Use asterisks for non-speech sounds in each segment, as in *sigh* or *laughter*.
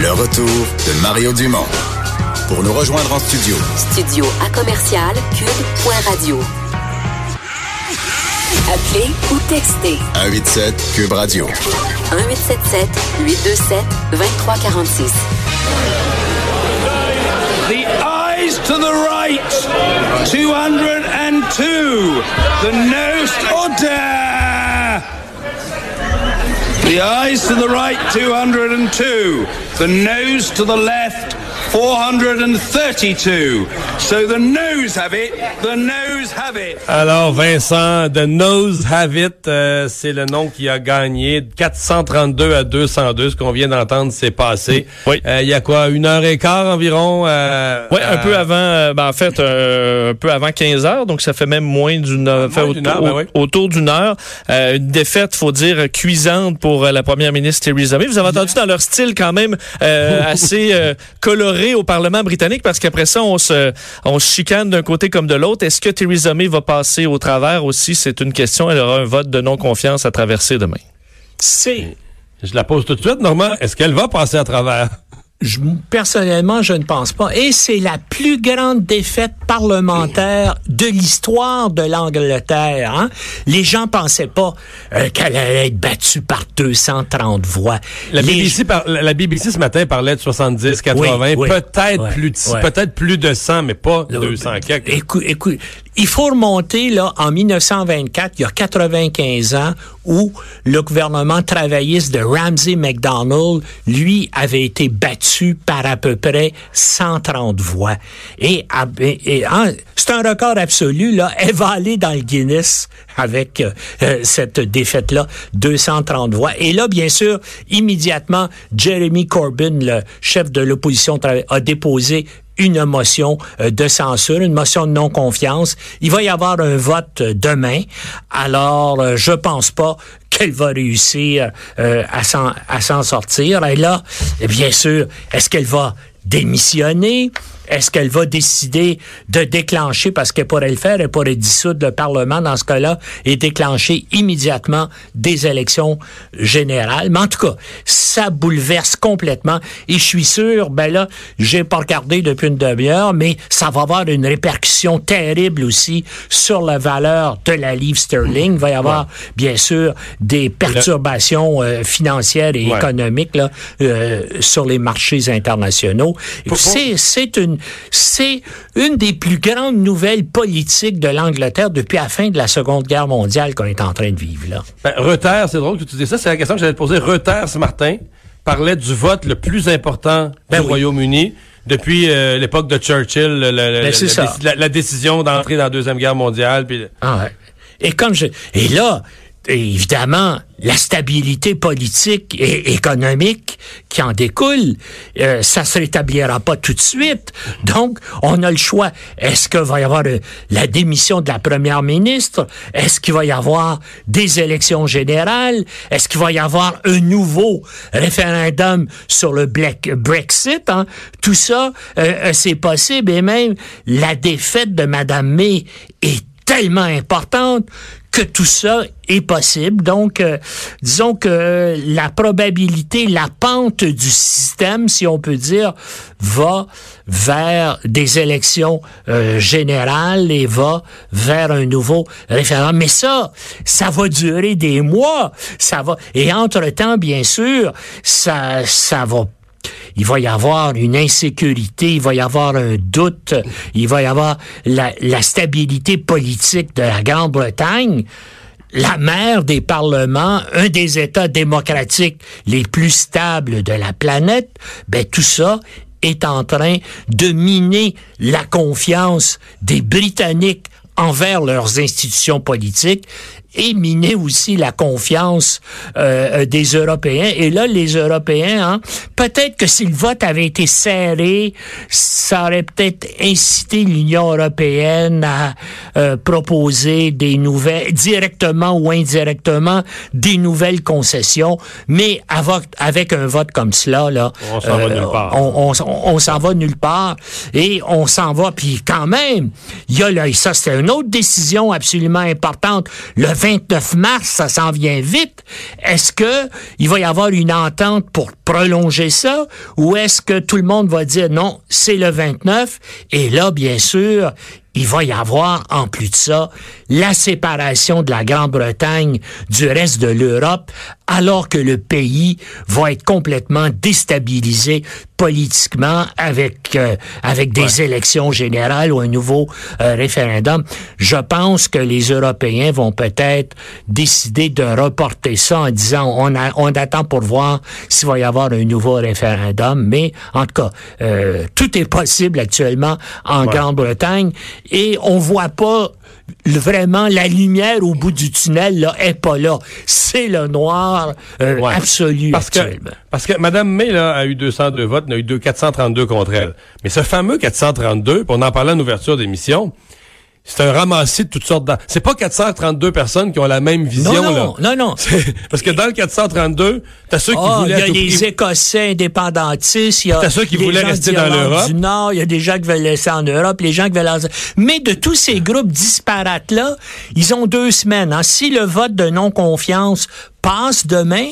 Le retour de Mario Dumont. Pour nous rejoindre en studio. Studio à commercial cube.radio. Appelez ou textez. 187 Cube Radio. 1877 827 2346. The eyes to the right. 202. The nose order. The eyes to the right. 202. The nose to the left. 432. So the nose have it. The nose have it. Alors, Vincent, The Nose Have It, euh, c'est le nom qui a gagné 432 à 202. Ce qu'on vient d'entendre, c'est passé. Oui. Euh, Il y a quoi, une heure et quart environ? Euh, Oui, un euh, peu avant, euh, ben, en fait, euh, un peu avant 15 heures, donc ça fait même moins d'une heure, fait d'une ben oui. autour d'une heure. Euh, une défaite, faut dire, cuisante pour euh, la première ministre Theresa May. Vous avez entendu dans leur style quand même euh, *laughs* assez euh, coloré au Parlement britannique parce qu'après ça, on se, on se chicane d'un côté comme de l'autre. Est-ce que Theresa May va passer au travers aussi? C'est une question. Elle aura un vote de non-confiance à traverser demain. C'est Je la pose tout de suite, Normand. Est-ce qu'elle va passer à travers? Je- personnellement, je ne pense pas. Et c'est la plus grande défaite parlementaire de l'histoire de l'Angleterre. hein. Les gens pensaient pas euh, qu'elle allait être battue par 230 voix. La Les- BBC, par- la BBC ce matin parlait de 70, 80, Oui, oui. peut-être Ouais, plus de, ouais. peut-être plus de 100, mais pas 200 quelques. Écoute, écoute, il faut remonter là en 1924, il y a 95 ans, où le gouvernement travailliste de Ramsay MacDonald, lui, avait été battu par à peu près 130 voix. Et, à- et- et en- c'est un record absolu là. Dans le Guinness avec euh, euh, cette défaite-là, 230 voix. Et là, bien sûr, immédiatement, Jeremy Corbyn, le chef de l'opposition, a déposé une motion euh, de censure, une motion de non-confiance. Il va y avoir un vote euh, demain. Alors, euh, je pense pas qu'elle va réussir à s'en à s'en sortir. Et là, eh bien sûr, est-ce qu'elle va démissionner? Est-ce qu'elle va décider de déclencher, parce qu'elle pourrait le faire, elle pourrait dissoudre le Parlement dans ce cas-là et déclencher immédiatement des élections générales. Mais en tout cas, ça bouleverse complètement. Et je suis sûr, ben là, j'ai pas regardé depuis une demi-heure, mais ça va avoir une répercussion terrible aussi sur la valeur de la livre sterling. Il va y avoir, bien sûr, des perturbations euh, financières et Ouais. économiques là, euh, sur les marchés internationaux. C'est une c'est une des plus grandes nouvelles politiques de l'Angleterre depuis la fin de la Seconde Guerre mondiale qu'on est en train de vivre là. Ben, c'est drôle que tu dis ça, c'est la question que j'allais te poser. Reuters ce matin parlait du vote le plus important Ben du oui. Royaume-Uni depuis euh, l'époque de Churchill, le- le- le- Ben, la, décision d'entrer dans la Deuxième Guerre mondiale. Ah ouais. Et comme je et là évidemment la stabilité politique et économique qui en découle, euh, ça se rétablira pas tout de suite. Donc, on a le choix. Est-ce qu'il va y avoir euh, la démission de la première ministre? Est-ce qu'il va y avoir des élections générales? Est-ce qu'il va y avoir un nouveau référendum sur le Brexit? hein? Tout ça, euh, euh, c'est possible. Et même la défaite de Mme May est tellement importante que tout ça est possible. Donc, euh, disons que la probabilité, la pente du système, si on peut dire, va vers des élections euh, générales et va vers un nouveau référendum. Mais ça, ça va durer des mois. Ça va. Et entre-temps, bien sûr, ça, ça va il va y avoir une insécurité, il va y avoir un doute, il va y avoir la, stabilité politique de la Grande-Bretagne. La mère des parlements, un des États démocratiques les plus stables de la planète, ben tout ça est en train de miner la confiance des Britanniques envers leurs institutions politiques et miner aussi la confiance euh, des Européens. Et là, les Européens, hein, peut-être que si le vote avait été serré, ça aurait peut-être incité l'Union européenne à euh, proposer des nouvelles, directement ou indirectement, des nouvelles concessions. Mais avec, avec un vote comme cela, là, On s'en va nulle part. on, on, on s'en va nulle part et on s'en va. Puis quand même, il y a là, et ça c'est une autre décision absolument importante. Le 29 mars, ça s'en vient vite. Est-ce que il va y avoir une entente pour prolonger ça ou est-ce que tout le monde va dire non, c'est le 29 et là, bien sûr, il va y avoir, en plus de ça, la séparation de la Grande-Bretagne du reste de l'Europe, alors que le pays va être complètement déstabilisé politiquement avec euh, avec des élections générales ou un nouveau euh, référendum. Je pense que les Européens vont peut-être décider de reporter ça en disant on, a, on attend pour voir s'il va y avoir un nouveau référendum. Mais en tout cas, euh, tout est possible actuellement en Grande-Bretagne et on voit pas vraiment la lumière au bout du tunnel là est pas là. C'est le noir euh, Ouais. absolu Parce que, actuellement. parce que Mme May là, a eu 202 votes, il y en a eu deux- 432 contre elle. Mais ce fameux 432, puis on en parlait en ouverture d'émission, c'est un ramassis de toutes sortes de... C'est pas 432 personnes qui ont la même vision, Non, non, là. non, non. *laughs* Parce que dans le 432, t'as ceux qui Ah, il voulaient... y à a des prix- Écossais indépendantistes, il y a T'as ceux qui voulaient rester dans l'Europe. du Nord, il y a des gens qui veulent rester en Europe, les gens qui veulent... en- Mais de tous ces groupes disparates-là, ils ont deux semaines. hein. Si le vote de non-confiance passe demain,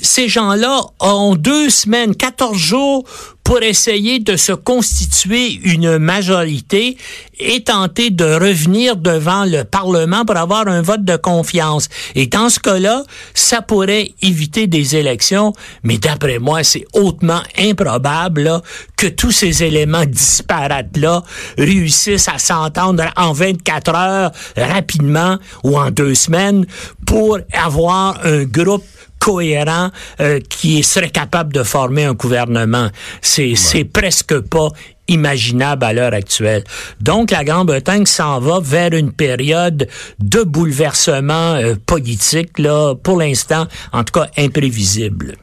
ces gens-là ont deux semaines, 14 jours pour essayer de se constituer une majorité et tenter de revenir devant le Parlement pour avoir un vote de confiance. Et dans ce cas-là, ça pourrait éviter des élections, mais d'après moi, c'est hautement improbable que tous ces éléments disparates-là réussissent à s'entendre en 24 heures rapidement ou en deux semaines pour avoir un groupe cohérent euh, qui serait capable de former un gouvernement. C'est presque pas imaginable à l'heure actuelle. Donc la Grande-Bretagne s'en va vers une période de bouleversement euh, politique là pour l'instant en tout cas imprévisible.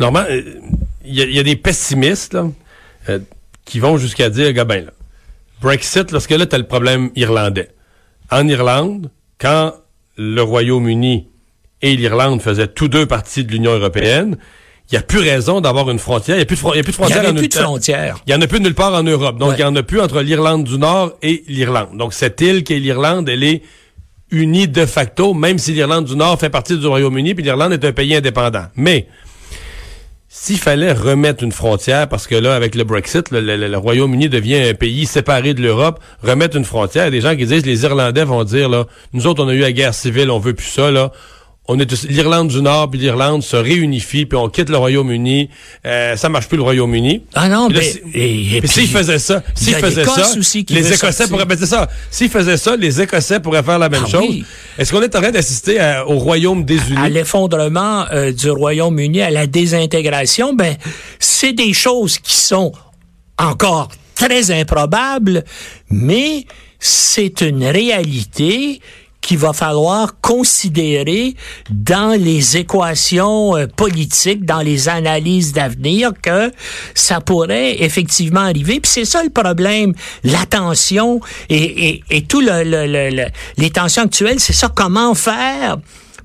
Normand, euh, il y, a- il y a des pessimistes là, euh, qui vont jusqu'à dire, gars, ben, là, Brexit, lorsque là, tu as le problème irlandais. En Irlande, quand le Royaume-Uni et l'Irlande faisaient tous deux partie de l'Union européenne, il n'y a plus raison d'avoir une frontière. Il n'y a plus de, fron- il y a plus de Il n'y frontière frontières. Il n'y en a plus nulle part en Europe. Donc, Ouais. il n'y en a plus entre l'Irlande du Nord et l'Irlande. Donc, cette île qui est l'Irlande, elle est unie de facto, même si l'Irlande du Nord fait partie du Royaume-Uni, puis l'Irlande est un pays indépendant. Mais, s'il fallait remettre une frontière, parce que là, avec le Brexit, le, le- le Royaume-Uni devient un pays séparé de l'Europe, remettre une frontière, il y a des gens qui disent, les Irlandais vont dire, là, nous autres, on a eu la guerre civile, on veut plus ça, là. On est l'Irlande du Nord puis l'Irlande se réunifient puis on quitte le Royaume-Uni. Euh, ça marche plus le Royaume-Uni. Ah non, mais- si- et- et puis puis, s'ils faisaient ça, s'ils faisaient ça, les Écossais sortir. pourraient, ben ça. S'ils faisaient ça, les Écossais pourraient faire la même Ah chose. oui. Est-ce qu'on est en train d'assister au Royaume des Unis? à l'effondrement euh, du Royaume-Uni, à la désintégration, ben c'est des choses qui sont encore très improbables, mais c'est une réalité qu'il va falloir considérer dans les équations euh, politiques, dans les analyses d'avenir, que ça pourrait effectivement arriver. Puis c'est ça le problème, la tension et, et, et tout le, le- le- le- les tensions actuelles, c'est ça, comment faire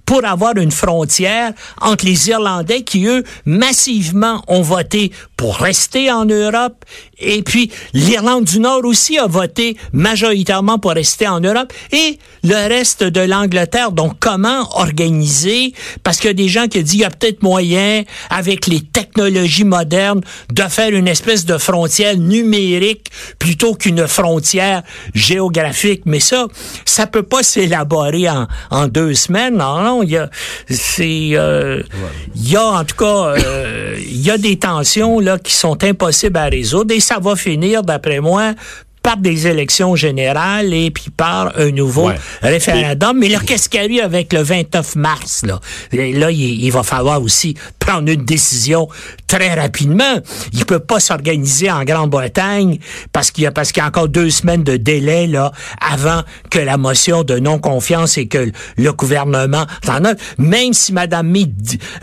pour avoir une frontière entre les Irlandais qui, eux, massivement ont voté pour rester en Europe, et puis l'Irlande du Nord aussi a voté majoritairement pour rester en Europe, et le reste de l'Angleterre. Donc, comment organiser, parce qu'il y a des gens qui disent, il y a peut-être moyen, avec les technologies modernes, de faire une espèce de frontière numérique plutôt qu'une frontière géographique. Mais ça, ça peut pas s'élaborer en, en deux semaines. Non, il y a, c'est, euh, il y a en tout cas, euh, il y a des tensions là qui sont impossibles à résoudre et ça va finir, d'après moi, par des élections générales et puis par un nouveau Ouais. référendum. Mais là, qu'est-ce qu'il y a eu avec le 29 mars? Là, Et là il, il va falloir aussi prendre une décision très rapidement. Il peut pas s'organiser en Grande-Bretagne parce qu'il y a parce qu'il y a encore deux semaines de délai là avant que la motion de non-confiance et que le gouvernement s'en a. Même si Mme May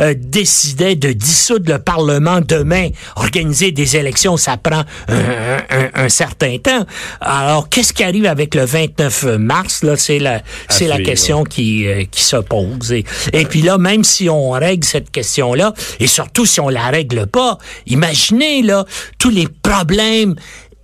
euh, décidait de dissoudre le Parlement demain, organiser des élections, ça prend un, un- un certain temps. Alors, qu'est-ce qui arrive avec le 29 mars? Là, c'est la, c'est la question qui, euh, qui se pose. Et, et puis là, même si on règle cette question-là, et surtout si on la règle pas, imaginez là tous les problèmes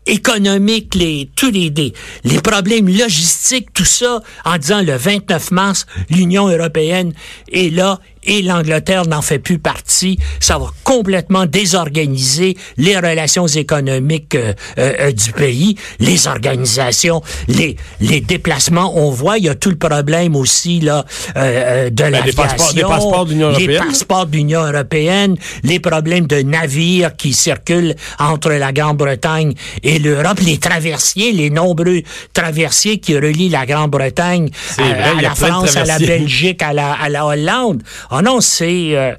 économiques, les, tous les, les, les problèmes logistiques, tout ça, en disant le 29 mars, l'Union européenne est là et l'Angleterre n'en fait plus partie. Ça va complètement désorganiser les relations économiques euh, euh, euh, du pays, les organisations, les, les déplacements. On voit, il y a tout le problème aussi là euh, de Ben, l'aviation, passeports les européenne. passeports de l'Union européenne, les problèmes de navires qui circulent entre la Grande-Bretagne et l'Europe, les traversiers, les nombreux traversiers qui relient la Grande-Bretagne à, vrai, à la France, à la. Belgique, à la, à la Hollande. Ah non, c'est... euh,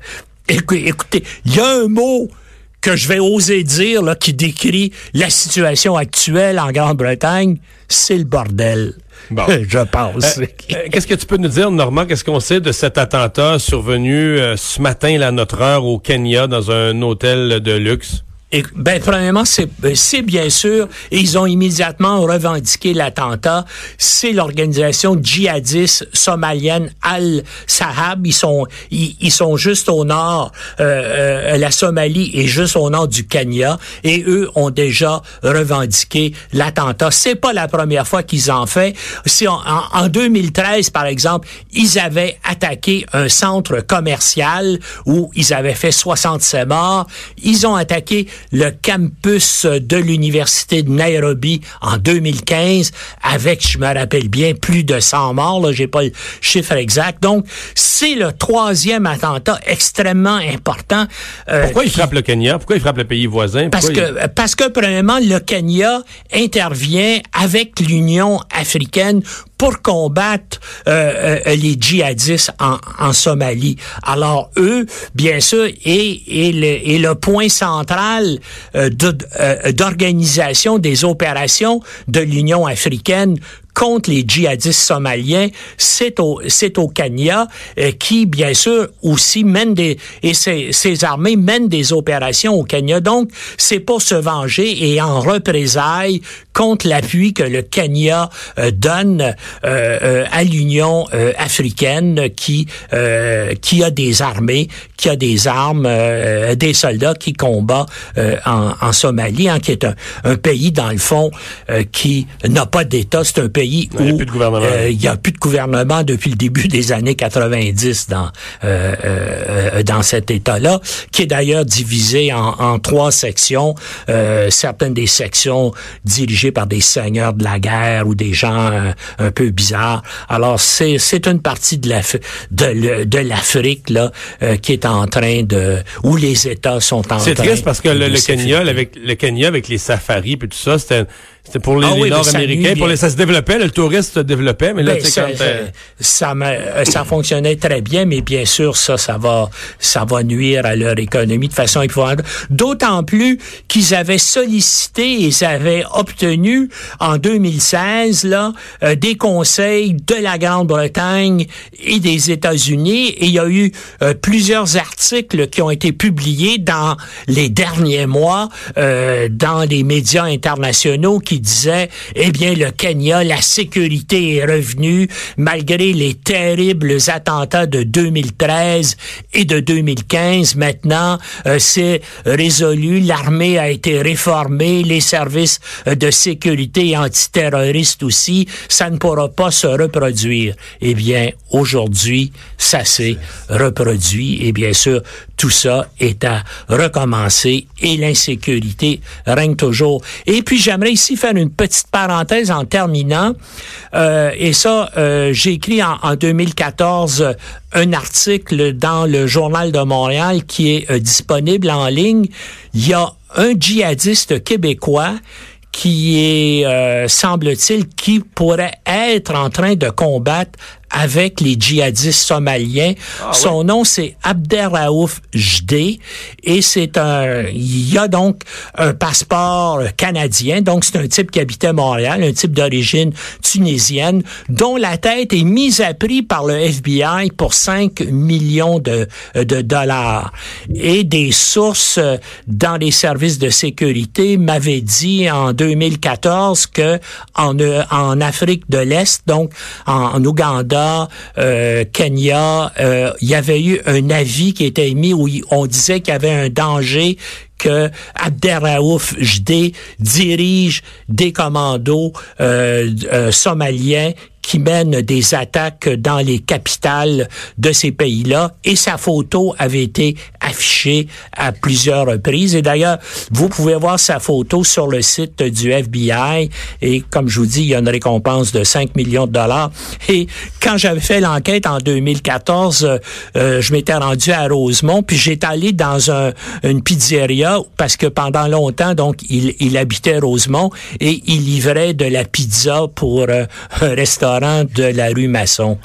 écou- écoutez, il y a un mot que je vais oser dire là, qui décrit la situation actuelle en Grande-Bretagne, c'est le bordel. Bon. *laughs* je pense. Euh, euh, Qu'est-ce que tu peux nous dire, Normand? Qu'est-ce qu'on sait de cet attentat survenu euh, ce matin, là, à notre heure, au Kenya, dans un hôtel de luxe? Ben, premièrement, c'est ben, c'est bien sûr, et ils ont immédiatement revendiqué l'attentat, c'est l'organisation djihadiste somalienne Al-Sahab. Ils sont, ils, ils sont juste au nord, euh, euh, la Somalie est juste au nord du Kenya, et eux ont déjà revendiqué l'attentat. C'est pas la première fois qu'ils en fait. Si on- en, en 2013, par exemple, ils avaient attaqué un centre commercial où ils avaient fait 67 morts. Ils ont attaqué le campus de l'université de Nairobi en 2015 avec, je me rappelle bien, plus de 100 morts. Là, j'ai pas le chiffre exact. Donc, c'est le troisième attentat extrêmement important. euh, Pourquoi il frappe le Kenya? Pourquoi il frappe le pays voisin? parce il- que, parce que, premièrement, le Kenya intervient avec l'Union africaine pour combattre euh, euh, les djihadistes en, en Somalie. Alors, eux, bien sûr, et, et, le, et le point central euh, euh, d'organisation des opérations de l'Union africaine contre les djihadistes somaliens, c'est au au Kenya euh, qui bien sûr aussi mène des et ces, ces armées mènent des opérations au Kenya. Donc c'est pour se venger et en représailles contre l'appui que le Kenya euh, donne euh, euh, à l'Union euh, africaine qui euh, qui a des armées, qui a des armes, euh, des soldats qui combattent euh, en, en Somalie, hein, qui est un, un pays dans le fond euh, qui n'a pas d'État. C'est un pays a où plus de gouvernement. il y a plus de gouvernement depuis le début des années 90 dans euh, euh, dans cet État-là, qui est d'ailleurs divisé en, en trois sections. Euh, certaines des sections dirigées par des seigneurs de la guerre ou des gens euh, un peu bizarres. Alors c'est c'est une partie de la de, de l'Afrique là euh, qui est en train de où les États sont en train. C'est triste parce que le, le Kenya, avec le Kenya avec les safaris et tout ça, c'était c'était pour les, Ah les oui, ça Nord-Américains. Pour les, ça se développait, le tourisme se développait, mais là, Ben, tu sais, ça, quand euh, ça, euh, ça fonctionnait très bien, mais bien sûr, ça, ça va, ça va nuire à leur économie de façon épouvantable. D'autant plus qu'ils avaient sollicité et ils avaient obtenu en 2016 là euh, des conseils de la Grande-Bretagne et des États-Unis. Et il y a eu euh, plusieurs articles qui ont été publiés dans les derniers mois euh, dans les médias internationaux qui disaient, eh bien, le Kenya, la sécurité est revenue malgré les terribles attentats de 2013 et de 2015. Maintenant, euh, c'est résolu. L'armée a été réformée, les services de sécurité antiterroristes aussi. Ça ne pourra pas se reproduire. Eh bien, aujourd'hui, ça s'est reproduit. Et bien sûr, tout ça est à recommencer et l'insécurité règne toujours. Et puis, j'aimerais ici faire une petite parenthèse en terminant. Euh, et ça, euh, j'ai écrit en, en 2014 euh, un article dans le Journal de Montréal qui est euh, disponible en ligne. Il y a un djihadiste québécois qui est, semble-t-il, qui pourrait être en train de combattre avec les djihadistes somaliens. Son nom, c'est Abderraouf Jdé et c'est un, il y a donc un passeport canadien, donc c'est un type qui habitait Montréal, un type d'origine tunisienne, dont la tête est mise à prix par le FBI pour 5 millions de, de dollars. Et des sources euh, dans les services de sécurité m'avaient dit en 2014 que en, euh, en Afrique de l'Est, donc en, en Ouganda, euh, Kenya, euh, il y avait eu un avis qui était émis où on disait qu'il y avait un danger que Abderraouf Jdé dirige des commandos euh, somaliens qui mènent des attaques dans les capitales de ces pays-là et sa photo avait été affichée à plusieurs reprises. Et d'ailleurs, vous pouvez voir sa photo sur le site du FBI et comme je vous dis, il y a une récompense de 5 millions de dollars. Et quand j'avais fait l'enquête en 2014, euh, je m'étais rendu à Rosemont puis j'étais allé dans un, une pizzeria parce que pendant longtemps, donc, il, il habitait Rosemont et il livrait de la pizza pour euh, un restaurant de la rue Masson.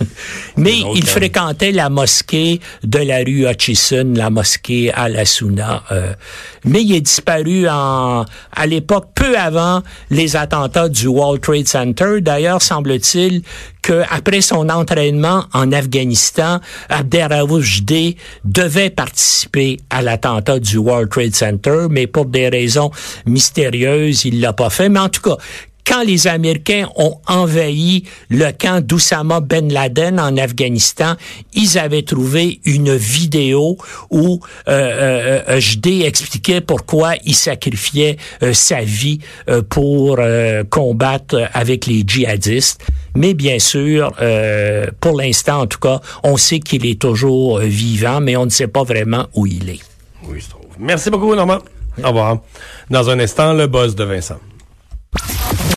*laughs* Mais il fréquentait la mosquée de la rue Hutchison, la mosquée Al-Assouna. Euh. mais il est disparu en, à l'époque, peu avant les attentats du World Trade Center. D'ailleurs, semble-t-il qu'après son entraînement en Afghanistan, Abderraouf Jdé devait participer à l'attentat du World Trade Center, mais pour des raisons mystérieuses, il l'a pas fait. Mais en tout cas, quand les Américains ont envahi le camp d'Oussama Ben Laden en Afghanistan, ils avaient trouvé une vidéo où euh, euh, euh expliquait pourquoi il sacrifiait euh, sa vie pour combattre avec les djihadistes. Mais bien sûr, pour l'instant en tout cas, on sait qu'il est toujours vivant, mais on ne sait pas vraiment où il est. Oui, je trouve. Merci beaucoup, Normand. Au revoir. Dans un instant, le boss de Vincent.